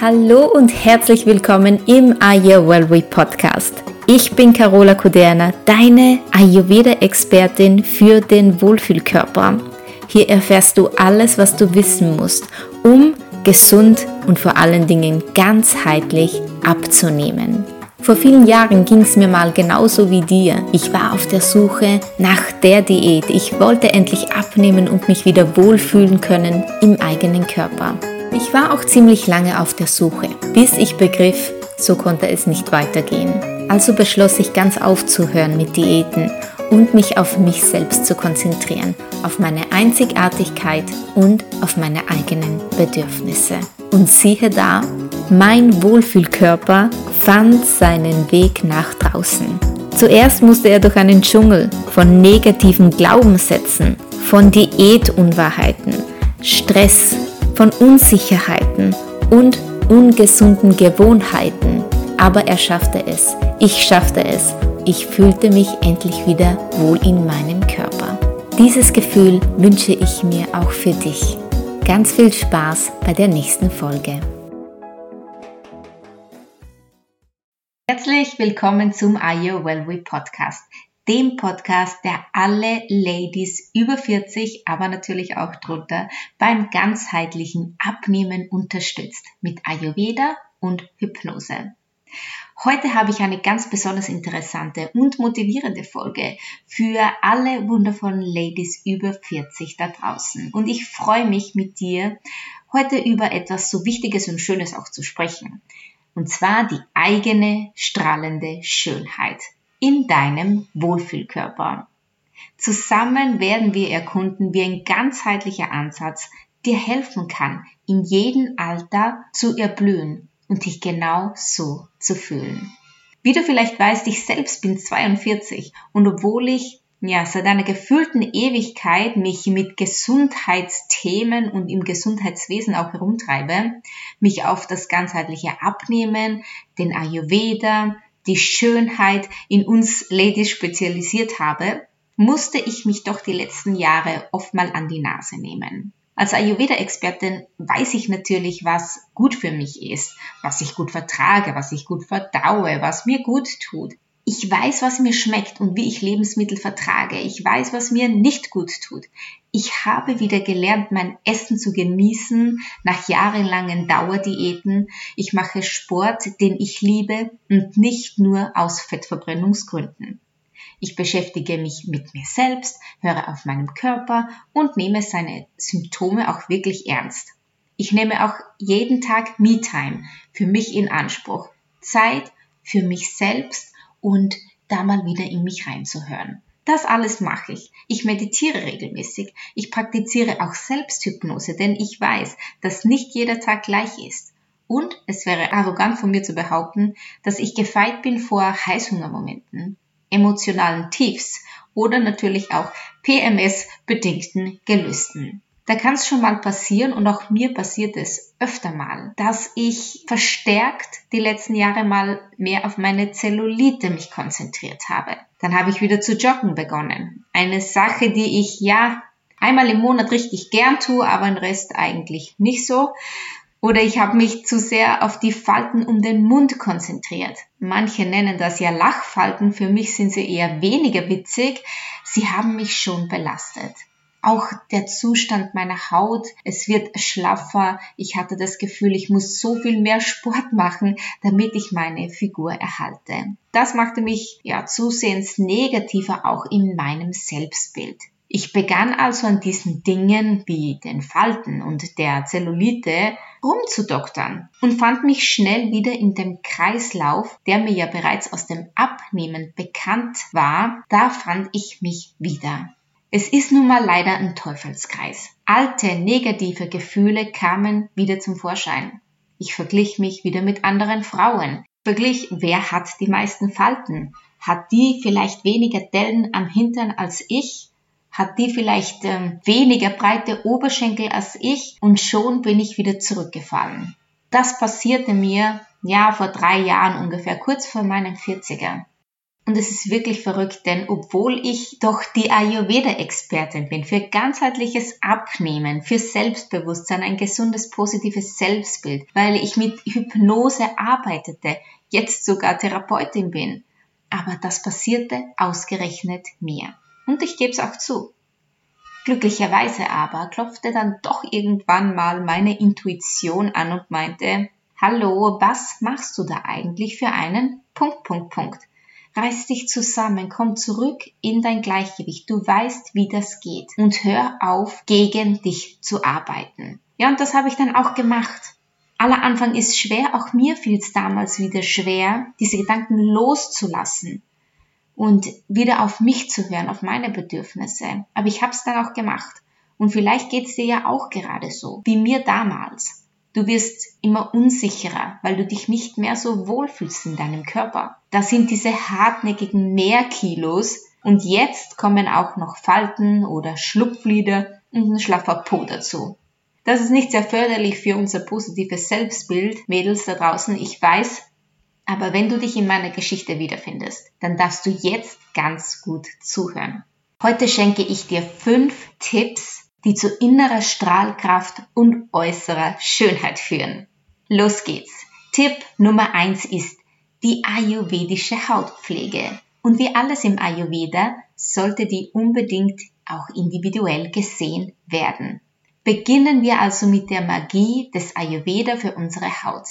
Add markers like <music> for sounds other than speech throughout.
Hallo und herzlich willkommen im Ayurveda Podcast. Ich bin Carola Kuderna, deine Ayurveda-Expertin für den Wohlfühlkörper. Hier erfährst du alles, was du wissen musst, um gesund und vor allen Dingen ganzheitlich abzunehmen. Vor vielen Jahren ging es mir mal genauso wie dir. Ich war auf der Suche nach der Diät. Ich wollte endlich abnehmen und mich wieder wohlfühlen können im eigenen Körper. Ich war auch ziemlich lange auf der Suche, bis ich begriff, so konnte es nicht weitergehen. Also beschloss ich ganz aufzuhören mit Diäten und mich auf mich selbst zu konzentrieren, auf meine Einzigartigkeit und auf meine eigenen Bedürfnisse. Und siehe da, mein Wohlfühlkörper fand seinen Weg nach draußen. Zuerst musste er durch einen Dschungel von negativen Glaubenssätzen, von Diätunwahrheiten, Stress, von Unsicherheiten und ungesunden Gewohnheiten. Aber er schaffte es. Ich schaffte es. Ich fühlte mich endlich wieder wohl in meinem Körper. Dieses Gefühl wünsche ich mir auch für dich. Ganz viel Spaß bei der nächsten Folge. Herzlich willkommen zum Are You Podcast dem Podcast, der alle Ladies über 40, aber natürlich auch drunter beim ganzheitlichen Abnehmen unterstützt mit Ayurveda und Hypnose. Heute habe ich eine ganz besonders interessante und motivierende Folge für alle wundervollen Ladies über 40 da draußen. Und ich freue mich mit dir, heute über etwas so Wichtiges und Schönes auch zu sprechen. Und zwar die eigene strahlende Schönheit in deinem Wohlfühlkörper. Zusammen werden wir erkunden, wie ein ganzheitlicher Ansatz dir helfen kann, in jedem Alter zu erblühen und dich genau so zu fühlen. Wie du vielleicht weißt, ich selbst bin 42 und obwohl ich ja, seit einer gefühlten Ewigkeit mich mit Gesundheitsthemen und im Gesundheitswesen auch herumtreibe, mich auf das ganzheitliche Abnehmen, den Ayurveda, die Schönheit in uns Ladies spezialisiert habe, musste ich mich doch die letzten Jahre oft mal an die Nase nehmen. Als Ayurveda-Expertin weiß ich natürlich, was gut für mich ist, was ich gut vertrage, was ich gut verdaue, was mir gut tut. Ich weiß, was mir schmeckt und wie ich Lebensmittel vertrage. Ich weiß, was mir nicht gut tut. Ich habe wieder gelernt, mein Essen zu genießen nach jahrelangen Dauerdiäten. Ich mache Sport, den ich liebe und nicht nur aus Fettverbrennungsgründen. Ich beschäftige mich mit mir selbst, höre auf meinem Körper und nehme seine Symptome auch wirklich ernst. Ich nehme auch jeden Tag Me-Time für mich in Anspruch. Zeit für mich selbst und da mal wieder in mich reinzuhören. Das alles mache ich. Ich meditiere regelmäßig. Ich praktiziere auch Selbsthypnose, denn ich weiß, dass nicht jeder Tag gleich ist. Und es wäre arrogant von mir zu behaupten, dass ich gefeit bin vor Heißhungermomenten, emotionalen Tiefs oder natürlich auch PMS-bedingten Gelüsten. Da kann es schon mal passieren und auch mir passiert es öfter mal, dass ich verstärkt die letzten Jahre mal mehr auf meine Zellulite mich konzentriert habe. Dann habe ich wieder zu joggen begonnen. Eine Sache, die ich ja einmal im Monat richtig gern tue, aber den Rest eigentlich nicht so. Oder ich habe mich zu sehr auf die Falten um den Mund konzentriert. Manche nennen das ja Lachfalten, für mich sind sie eher weniger witzig. Sie haben mich schon belastet. Auch der Zustand meiner Haut, es wird schlaffer. Ich hatte das Gefühl, ich muss so viel mehr Sport <laughs> machen, damit ich meine Figur erhalte. Das machte mich ja zusehends negativer auch in meinem Selbstbild. Ich begann also an diesen Dingen wie den Falten und der Zellulite rumzudoktern und fand mich schnell wieder in dem Kreislauf, der mir ja bereits aus dem Abnehmen bekannt war. Da fand ich mich wieder. Es ist nun mal leider ein Teufelskreis. Alte negative Gefühle kamen wieder zum Vorschein. Ich verglich mich wieder mit anderen Frauen. Verglich, wer hat die meisten Falten? Hat die vielleicht weniger Dellen am Hintern als ich? Hat die vielleicht ähm, weniger breite Oberschenkel als ich? Und schon bin ich wieder zurückgefallen. Das passierte mir, ja, vor drei Jahren ungefähr, kurz vor meinen 40er. Und es ist wirklich verrückt, denn obwohl ich doch die Ayurveda-Expertin bin für ganzheitliches Abnehmen, für Selbstbewusstsein, ein gesundes, positives Selbstbild, weil ich mit Hypnose arbeitete, jetzt sogar Therapeutin bin. Aber das passierte ausgerechnet mir. Und ich gebe es auch zu. Glücklicherweise aber klopfte dann doch irgendwann mal meine Intuition an und meinte, Hallo, was machst du da eigentlich für einen Punkt, Punkt, Punkt? Reiß dich zusammen, komm zurück in dein Gleichgewicht. Du weißt, wie das geht. Und hör auf, gegen dich zu arbeiten. Ja, und das habe ich dann auch gemacht. Aller Anfang ist schwer, auch mir fiel es damals wieder schwer, diese Gedanken loszulassen und wieder auf mich zu hören, auf meine Bedürfnisse. Aber ich habe es dann auch gemacht. Und vielleicht geht es dir ja auch gerade so, wie mir damals. Du wirst immer unsicherer, weil du dich nicht mehr so wohlfühlst in deinem Körper. Da sind diese hartnäckigen Mehrkilos und jetzt kommen auch noch Falten oder Schlupflider und ein schlaffer Po dazu. Das ist nicht sehr förderlich für unser positives Selbstbild, Mädels da draußen, ich weiß, aber wenn du dich in meiner Geschichte wiederfindest, dann darfst du jetzt ganz gut zuhören. Heute schenke ich dir fünf Tipps, die zu innerer Strahlkraft und äußerer Schönheit führen. Los geht's. Tipp Nummer eins ist die ayurvedische Hautpflege. Und wie alles im Ayurveda sollte die unbedingt auch individuell gesehen werden. Beginnen wir also mit der Magie des Ayurveda für unsere Haut.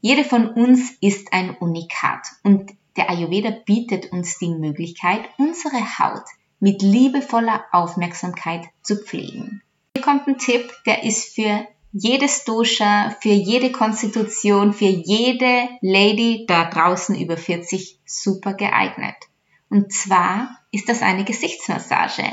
Jede von uns ist ein Unikat und der Ayurveda bietet uns die Möglichkeit, unsere Haut mit liebevoller Aufmerksamkeit zu pflegen. Hier kommt ein Tipp, der ist für jedes Dosha, für jede Konstitution, für jede Lady da draußen über 40 super geeignet. Und zwar ist das eine Gesichtsmassage.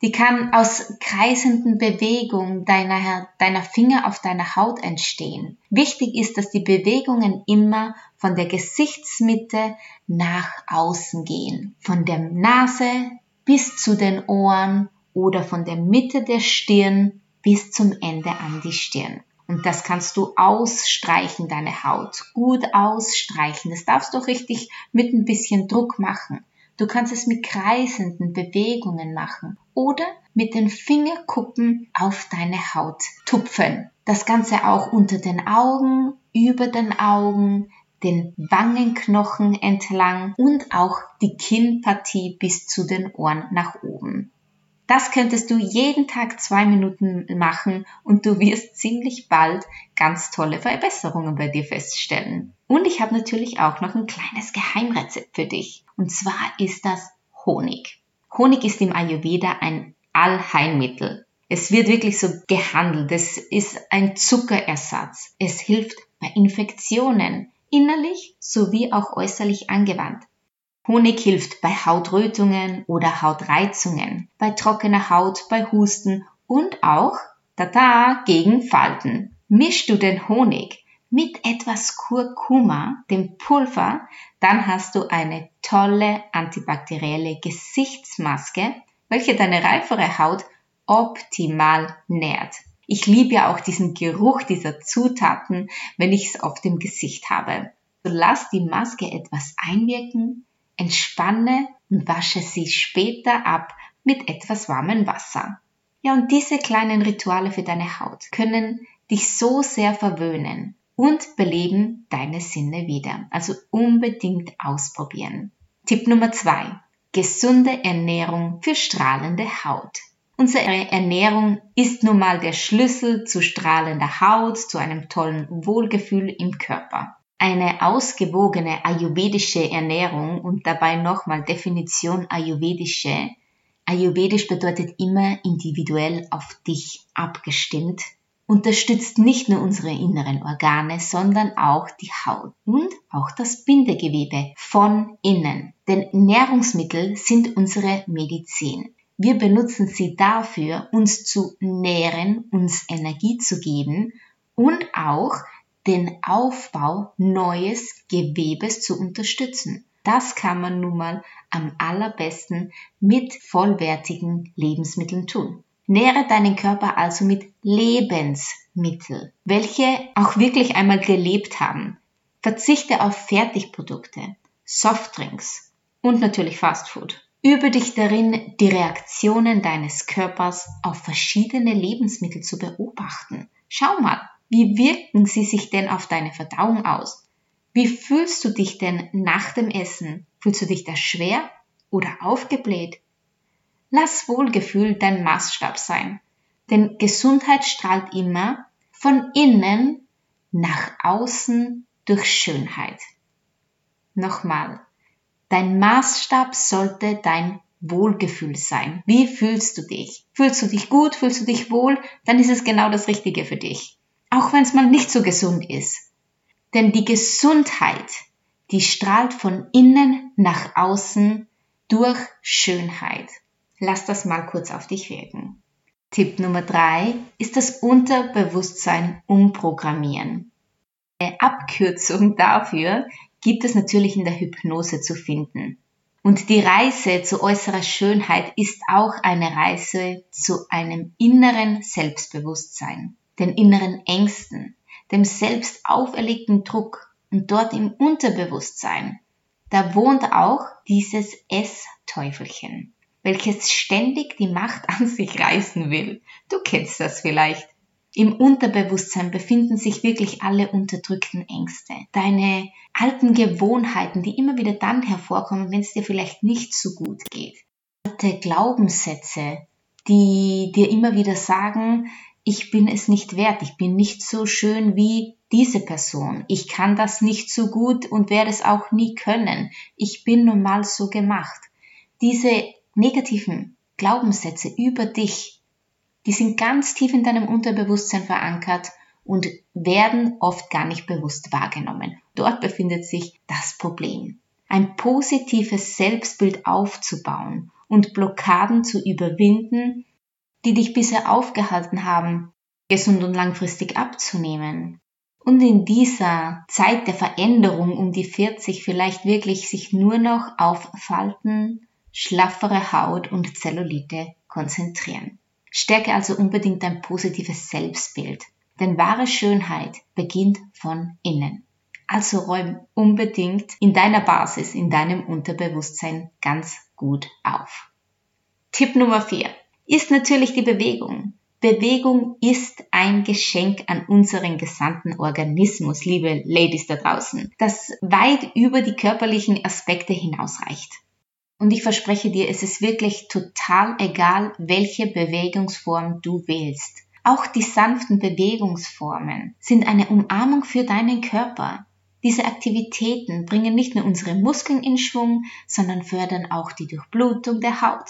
Die kann aus kreisenden Bewegungen deiner, deiner Finger auf deiner Haut entstehen. Wichtig ist, dass die Bewegungen immer von der Gesichtsmitte nach außen gehen. Von der Nase bis zu den Ohren oder von der Mitte der Stirn bis zum Ende an die Stirn. Und das kannst du ausstreichen, deine Haut. Gut ausstreichen. Das darfst du richtig mit ein bisschen Druck machen. Du kannst es mit kreisenden Bewegungen machen oder mit den Fingerkuppen auf deine Haut tupfen. Das Ganze auch unter den Augen, über den Augen, den Wangenknochen entlang und auch die Kinnpartie bis zu den Ohren nach oben. Das könntest du jeden Tag zwei Minuten machen und du wirst ziemlich bald ganz tolle Verbesserungen bei dir feststellen. Und ich habe natürlich auch noch ein kleines Geheimrezept für dich. Und zwar ist das Honig. Honig ist im Ayurveda ein Allheilmittel. Es wird wirklich so gehandelt. Es ist ein Zuckerersatz. Es hilft bei Infektionen, innerlich sowie auch äußerlich angewandt. Honig hilft bei Hautrötungen oder Hautreizungen, bei trockener Haut, bei Husten und auch, tata, gegen Falten. Mischst du den Honig mit etwas Kurkuma, dem Pulver, dann hast du eine tolle antibakterielle Gesichtsmaske, welche deine reifere Haut optimal nährt. Ich liebe ja auch diesen Geruch dieser Zutaten, wenn ich es auf dem Gesicht habe. So lass die Maske etwas einwirken, entspanne und wasche sie später ab mit etwas warmem Wasser. Ja, und diese kleinen Rituale für deine Haut können dich so sehr verwöhnen und beleben deine Sinne wieder. Also unbedingt ausprobieren. Tipp Nummer zwei: Gesunde Ernährung für strahlende Haut. Unsere Ernährung ist nun mal der Schlüssel zu strahlender Haut, zu einem tollen Wohlgefühl im Körper. Eine ausgewogene ayurvedische Ernährung und dabei nochmal Definition ayurvedische. Ayurvedisch bedeutet immer individuell auf dich abgestimmt, unterstützt nicht nur unsere inneren Organe, sondern auch die Haut und auch das Bindegewebe von innen. Denn Nährungsmittel sind unsere Medizin. Wir benutzen sie dafür, uns zu nähren, uns Energie zu geben und auch den Aufbau neues Gewebes zu unterstützen. Das kann man nun mal am allerbesten mit vollwertigen Lebensmitteln tun. Nähre deinen Körper also mit Lebensmitteln, welche auch wirklich einmal gelebt haben. Verzichte auf Fertigprodukte, Softdrinks und natürlich Fastfood. Übe dich darin, die Reaktionen deines Körpers auf verschiedene Lebensmittel zu beobachten. Schau mal, wie wirken sie sich denn auf deine Verdauung aus? Wie fühlst du dich denn nach dem Essen? Fühlst du dich da schwer oder aufgebläht? Lass Wohlgefühl dein Maßstab sein, denn Gesundheit strahlt immer von innen nach außen durch Schönheit. Nochmal, dein Maßstab sollte dein Wohlgefühl sein. Wie fühlst du dich? Fühlst du dich gut? Fühlst du dich wohl? Dann ist es genau das Richtige für dich. Auch wenn es mal nicht so gesund ist. Denn die Gesundheit, die strahlt von innen nach außen durch Schönheit. Lass das mal kurz auf dich wirken. Tipp Nummer drei ist das Unterbewusstsein umprogrammieren. Eine Abkürzung dafür gibt es natürlich in der Hypnose zu finden. Und die Reise zu äußerer Schönheit ist auch eine Reise zu einem inneren Selbstbewusstsein, den inneren Ängsten, dem selbst auferlegten Druck und dort im Unterbewusstsein, da wohnt auch dieses S-Teufelchen, welches ständig die Macht an sich reißen will. Du kennst das vielleicht. Im Unterbewusstsein befinden sich wirklich alle unterdrückten Ängste, deine alten Gewohnheiten, die immer wieder dann hervorkommen, wenn es dir vielleicht nicht so gut geht. Alte Glaubenssätze, die dir immer wieder sagen, ich bin es nicht wert, ich bin nicht so schön wie diese Person, ich kann das nicht so gut und werde es auch nie können, ich bin nun mal so gemacht. Diese negativen Glaubenssätze über dich, die sind ganz tief in deinem Unterbewusstsein verankert und werden oft gar nicht bewusst wahrgenommen. Dort befindet sich das Problem. Ein positives Selbstbild aufzubauen und Blockaden zu überwinden, die dich bisher aufgehalten haben, gesund und langfristig abzunehmen. Und in dieser Zeit der Veränderung um die 40 vielleicht wirklich sich nur noch auf Falten, schlaffere Haut und Zellulite konzentrieren. Stärke also unbedingt dein positives Selbstbild, denn wahre Schönheit beginnt von innen. Also räum unbedingt in deiner Basis, in deinem Unterbewusstsein ganz gut auf. Tipp Nummer 4 ist natürlich die Bewegung. Bewegung ist ein Geschenk an unseren gesamten Organismus, liebe Ladies da draußen, das weit über die körperlichen Aspekte hinausreicht. Und ich verspreche dir, es ist wirklich total egal, welche Bewegungsform du wählst. Auch die sanften Bewegungsformen sind eine Umarmung für deinen Körper. Diese Aktivitäten bringen nicht nur unsere Muskeln in Schwung, sondern fördern auch die Durchblutung der Haut.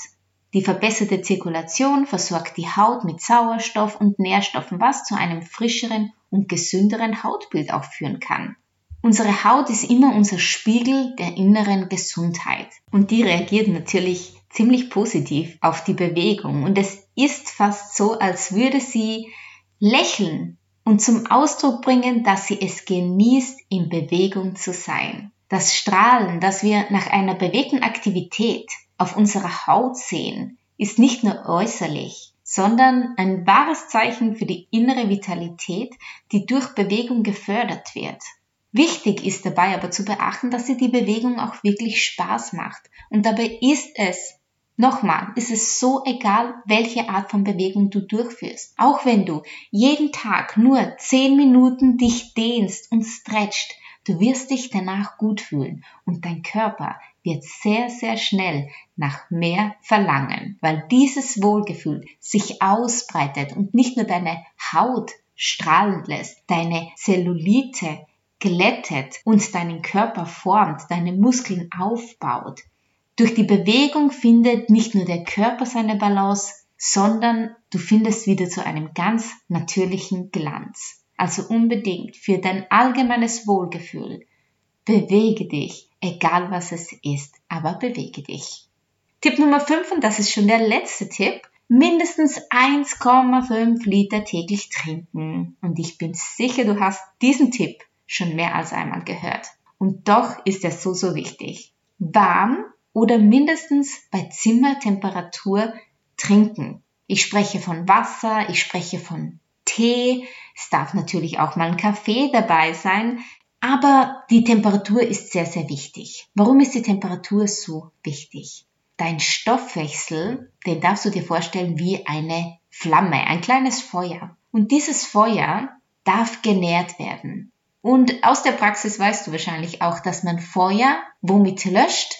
Die verbesserte Zirkulation versorgt die Haut mit Sauerstoff und Nährstoffen, was zu einem frischeren und gesünderen Hautbild auch führen kann. Unsere Haut ist immer unser Spiegel der inneren Gesundheit und die reagiert natürlich ziemlich positiv auf die Bewegung und es ist fast so, als würde sie lächeln und zum Ausdruck bringen, dass sie es genießt, in Bewegung zu sein. Das Strahlen, das wir nach einer bewegten Aktivität auf unserer Haut sehen, ist nicht nur äußerlich, sondern ein wahres Zeichen für die innere Vitalität, die durch Bewegung gefördert wird. Wichtig ist dabei aber zu beachten, dass dir die Bewegung auch wirklich Spaß macht. Und dabei ist es, nochmal, ist es so egal, welche Art von Bewegung du durchführst. Auch wenn du jeden Tag nur 10 Minuten dich dehnst und stretcht, du wirst dich danach gut fühlen und dein Körper wird sehr, sehr schnell nach mehr verlangen, weil dieses Wohlgefühl sich ausbreitet und nicht nur deine Haut strahlen lässt, deine Zellulite glättet und deinen Körper formt, deine Muskeln aufbaut. Durch die Bewegung findet nicht nur der Körper seine Balance, sondern du findest wieder zu einem ganz natürlichen Glanz. Also unbedingt für dein allgemeines Wohlgefühl bewege dich, egal was es ist, aber bewege dich. Tipp Nummer 5, und das ist schon der letzte Tipp, mindestens 1,5 Liter täglich trinken. Und ich bin sicher, du hast diesen Tipp schon mehr als einmal gehört. Und doch ist er so, so wichtig. Warm oder mindestens bei Zimmertemperatur trinken. Ich spreche von Wasser, ich spreche von Tee, es darf natürlich auch mal ein Kaffee dabei sein, Aber die Temperatur ist sehr, sehr wichtig. Warum ist die Temperatur so wichtig? Dein Stoffwechsel, den darfst du dir vorstellen wie eine Flamme, ein kleines Feuer. Und dieses Feuer darf genährt werden. Und aus der Praxis weißt du wahrscheinlich auch, dass man Feuer womit löscht?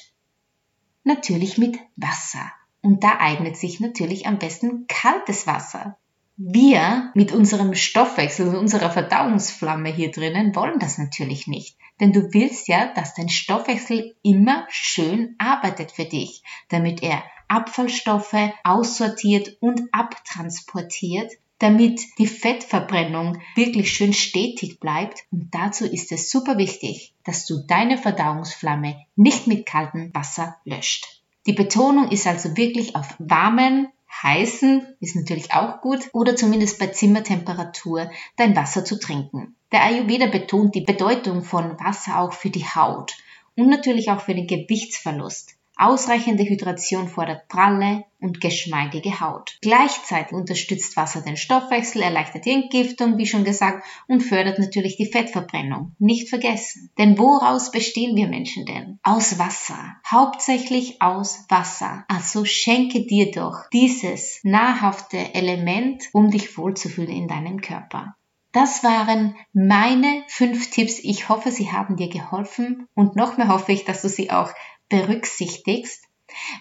Natürlich mit Wasser. Und da eignet sich natürlich am besten kaltes Wasser. Wir mit unserem Stoffwechsel, unserer Verdauungsflamme hier drinnen wollen das natürlich nicht. Denn du willst ja, dass dein Stoffwechsel immer schön arbeitet für dich, damit er Abfallstoffe aussortiert und abtransportiert, damit die Fettverbrennung wirklich schön stetig bleibt. Und dazu ist es super wichtig, dass du deine Verdauungsflamme nicht mit kaltem Wasser löscht. Die Betonung ist also wirklich auf warmen, heißen ist natürlich auch gut oder zumindest bei Zimmertemperatur dein Wasser zu trinken. Der Ayurveda betont die Bedeutung von Wasser auch für die Haut und natürlich auch für den Gewichtsverlust. Ausreichende Hydration fordert pralle und geschmeidige Haut. Gleichzeitig unterstützt Wasser den Stoffwechsel, erleichtert die Entgiftung, wie schon gesagt, und fördert natürlich die Fettverbrennung. Nicht vergessen. Denn woraus bestehen wir Menschen denn? Aus Wasser. Hauptsächlich aus Wasser. Also schenke dir doch dieses nahrhafte Element, um dich wohlzufühlen in deinem Körper. Das waren meine fünf Tipps. Ich hoffe, sie haben dir geholfen und noch mehr hoffe ich, dass du sie auch berücksichtigst,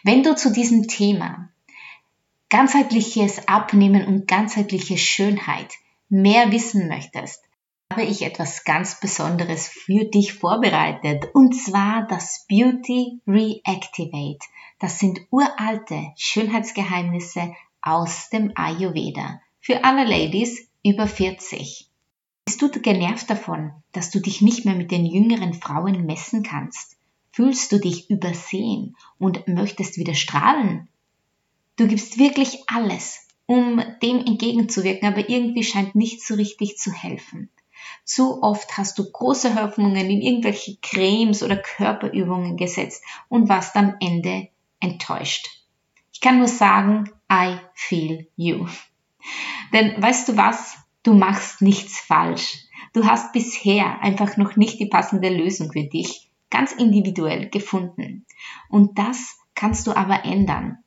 wenn du zu diesem Thema ganzheitliches Abnehmen und ganzheitliche Schönheit mehr wissen möchtest, habe ich etwas ganz Besonderes für dich vorbereitet und zwar das Beauty Reactivate. Das sind uralte Schönheitsgeheimnisse aus dem Ayurveda für alle Ladies über 40. Bist du genervt davon, dass du dich nicht mehr mit den jüngeren Frauen messen kannst? Fühlst du dich übersehen und möchtest wieder strahlen? Du gibst wirklich alles, um dem entgegenzuwirken, aber irgendwie scheint nicht so richtig zu helfen. Zu oft hast du große Hoffnungen in irgendwelche Cremes oder Körperübungen gesetzt und warst am Ende enttäuscht. Ich kann nur sagen, I feel you. Denn weißt du was? Du machst nichts falsch. Du hast bisher einfach noch nicht die passende Lösung für dich ganz individuell gefunden. Und das kannst du aber ändern.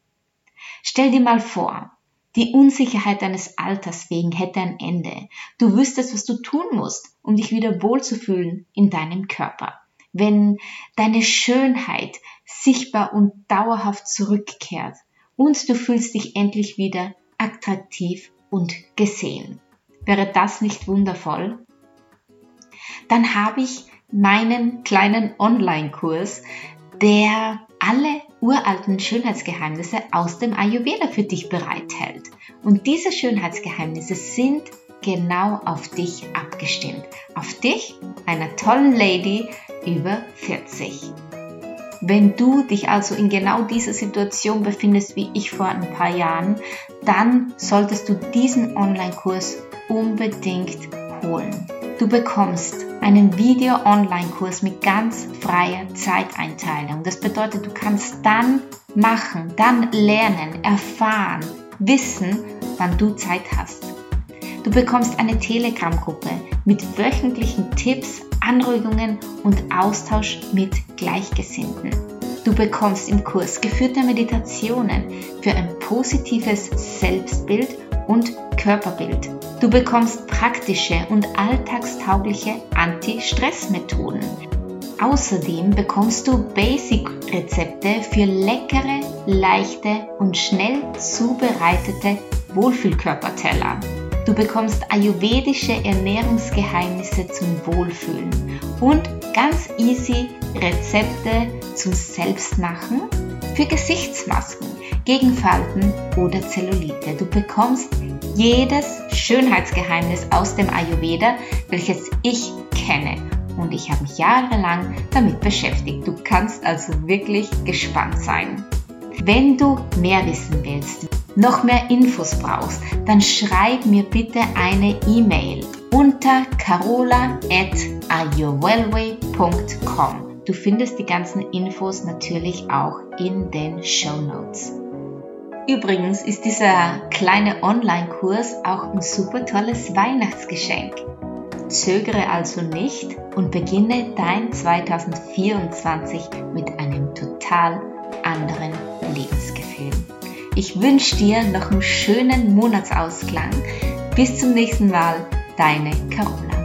Stell dir mal vor, die Unsicherheit deines Alters wegen hätte ein Ende. Du wüsstest, was du tun musst, um dich wieder wohlzufühlen in deinem Körper. Wenn deine Schönheit sichtbar und dauerhaft zurückkehrt und du fühlst dich endlich wieder attraktiv und gesehen. Wäre das nicht wundervoll? Dann habe ich meinen kleinen Online-Kurs, der alle uralten Schönheitsgeheimnisse aus dem Ayurveda für dich bereithält. Und diese Schönheitsgeheimnisse sind genau auf dich abgestimmt. Auf dich, einer tollen Lady über 40. Wenn du dich also in genau dieser Situation befindest wie ich vor ein paar Jahren, dann solltest du diesen Online-Kurs unbedingt holen. Du bekommst einen Video-Online-Kurs mit ganz freier Zeiteinteilung. Das bedeutet, du kannst dann machen, dann lernen, erfahren, wissen, wann du Zeit hast. Du bekommst eine Telegram-Gruppe mit wöchentlichen Tipps, Anregungen und Austausch mit Gleichgesinnten. Du bekommst im Kurs geführte Meditationen für ein positives Selbstbild und Körperbild. Du bekommst praktische und alltagstaugliche Anti-Stress-Methoden. Außerdem bekommst du Basic-Rezepte für leckere, leichte und schnell zubereitete Wohlfühlkörperteller. Du bekommst ayurvedische Ernährungsgeheimnisse zum Wohlfühlen und ganz easy Rezepte zum Selbstmachen für Gesichtsmasken, gegen Falten oder Zellulite. Du bekommst jedes Schönheitsgeheimnis aus dem Ayurveda, welches ich kenne. Und ich habe mich jahrelang damit beschäftigt. Du kannst also wirklich gespannt sein. Wenn du mehr wissen willst, noch mehr Infos brauchst, dann schreib mir bitte eine E-Mail unter carola at ayurwellway.com. Du findest die ganzen Infos natürlich auch in den Show Notes. Übrigens ist dieser kleine Online-Kurs auch ein super tolles Weihnachtsgeschenk. Zögere also nicht und beginne dein 2024 mit einem total anderen Lebensgefühl. Ich wünsche dir noch einen schönen Monatsausklang. Bis zum nächsten Mal, deine Carola.